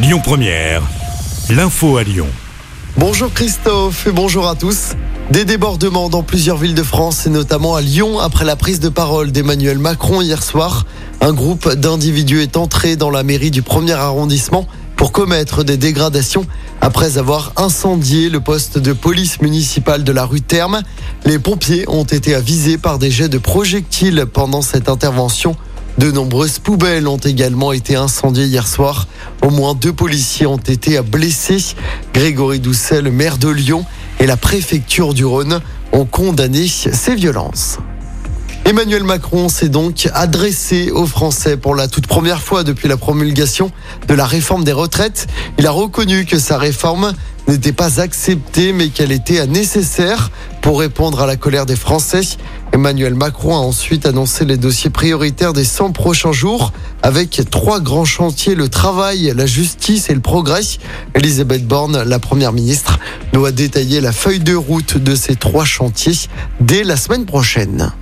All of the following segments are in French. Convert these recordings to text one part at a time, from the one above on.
Lyon Première, l'info à Lyon. Bonjour Christophe et bonjour à tous. Des débordements dans plusieurs villes de France et notamment à Lyon après la prise de parole d'Emmanuel Macron hier soir. Un groupe d'individus est entré dans la mairie du premier arrondissement pour commettre des dégradations après avoir incendié le poste de police municipale de la rue Terme. Les pompiers ont été avisés par des jets de projectiles pendant cette intervention. De nombreuses poubelles ont également été incendiées hier soir. Au moins deux policiers ont été blessés. Grégory Doucet, maire de Lyon, et la préfecture du Rhône ont condamné ces violences. Emmanuel Macron s'est donc adressé aux Français pour la toute première fois depuis la promulgation de la réforme des retraites. Il a reconnu que sa réforme n'était pas acceptée mais qu'elle était nécessaire pour répondre à la colère des Français. Emmanuel Macron a ensuite annoncé les dossiers prioritaires des 100 prochains jours avec trois grands chantiers, le travail, la justice et le progrès. Elisabeth Borne, la première ministre, doit détailler la feuille de route de ces trois chantiers dès la semaine prochaine.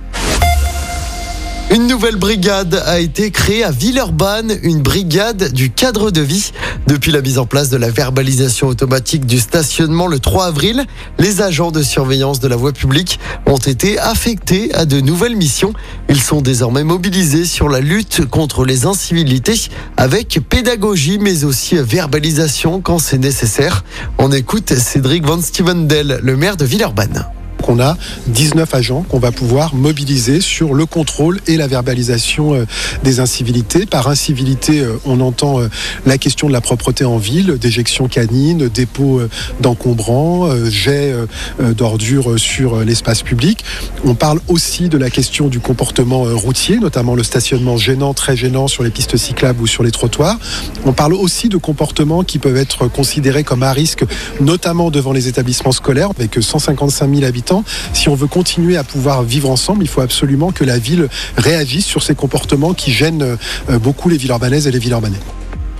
Une nouvelle brigade a été créée à Villeurbanne, une brigade du cadre de vie. Depuis la mise en place de la verbalisation automatique du stationnement le 3 avril, les agents de surveillance de la voie publique ont été affectés à de nouvelles missions. Ils sont désormais mobilisés sur la lutte contre les incivilités avec pédagogie mais aussi verbalisation quand c'est nécessaire. On écoute Cédric Van Stevendel, le maire de Villeurbanne on a 19 agents qu'on va pouvoir mobiliser sur le contrôle et la verbalisation euh, des incivilités. Par incivilité, euh, on entend euh, la question de la propreté en ville, déjection canine, dépôt d'encombrants, jet d'ordures sur l'espace public. On parle aussi de la question du comportement routier, notamment le stationnement gênant, très gênant sur les pistes cyclables ou sur les trottoirs. On parle aussi de comportements qui peuvent être considérés comme à risque, notamment devant les établissements scolaires, avec 155 000 habitants si on veut continuer à pouvoir vivre ensemble, il faut absolument que la ville réagisse sur ces comportements qui gênent euh, beaucoup les villes urbanaises et les villes urbanais.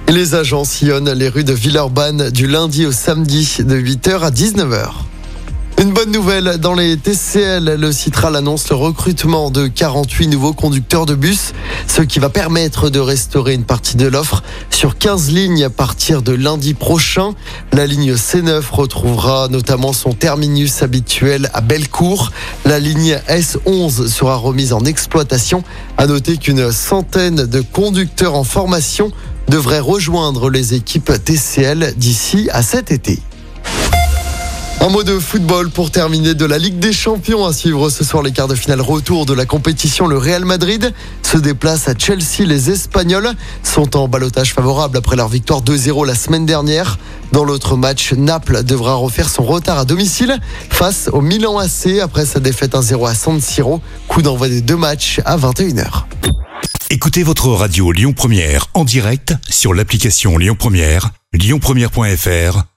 Les agents sillonnent les rues de Villeurbanne du lundi au samedi de 8h à 19h. Une bonne nouvelle dans les TCL, le Citral annonce le recrutement de 48 nouveaux conducteurs de bus, ce qui va permettre de restaurer une partie de l'offre sur 15 lignes à partir de lundi prochain. La ligne C9 retrouvera notamment son terminus habituel à Bellecour. La ligne S11 sera remise en exploitation. À noter qu'une centaine de conducteurs en formation devraient rejoindre les équipes TCL d'ici à cet été. Un mot de football pour terminer de la Ligue des Champions à suivre ce soir les quarts de finale retour de la compétition. Le Real Madrid se déplace à Chelsea. Les Espagnols sont en balotage favorable après leur victoire 2-0 la semaine dernière. Dans l'autre match, Naples devra refaire son retard à domicile face au Milan AC après sa défaite 1-0 à San Siro. Coup d'envoi des deux matchs à 21h. Écoutez votre radio Lyon Première en direct sur l'application Lyon Première, lyonpremière.fr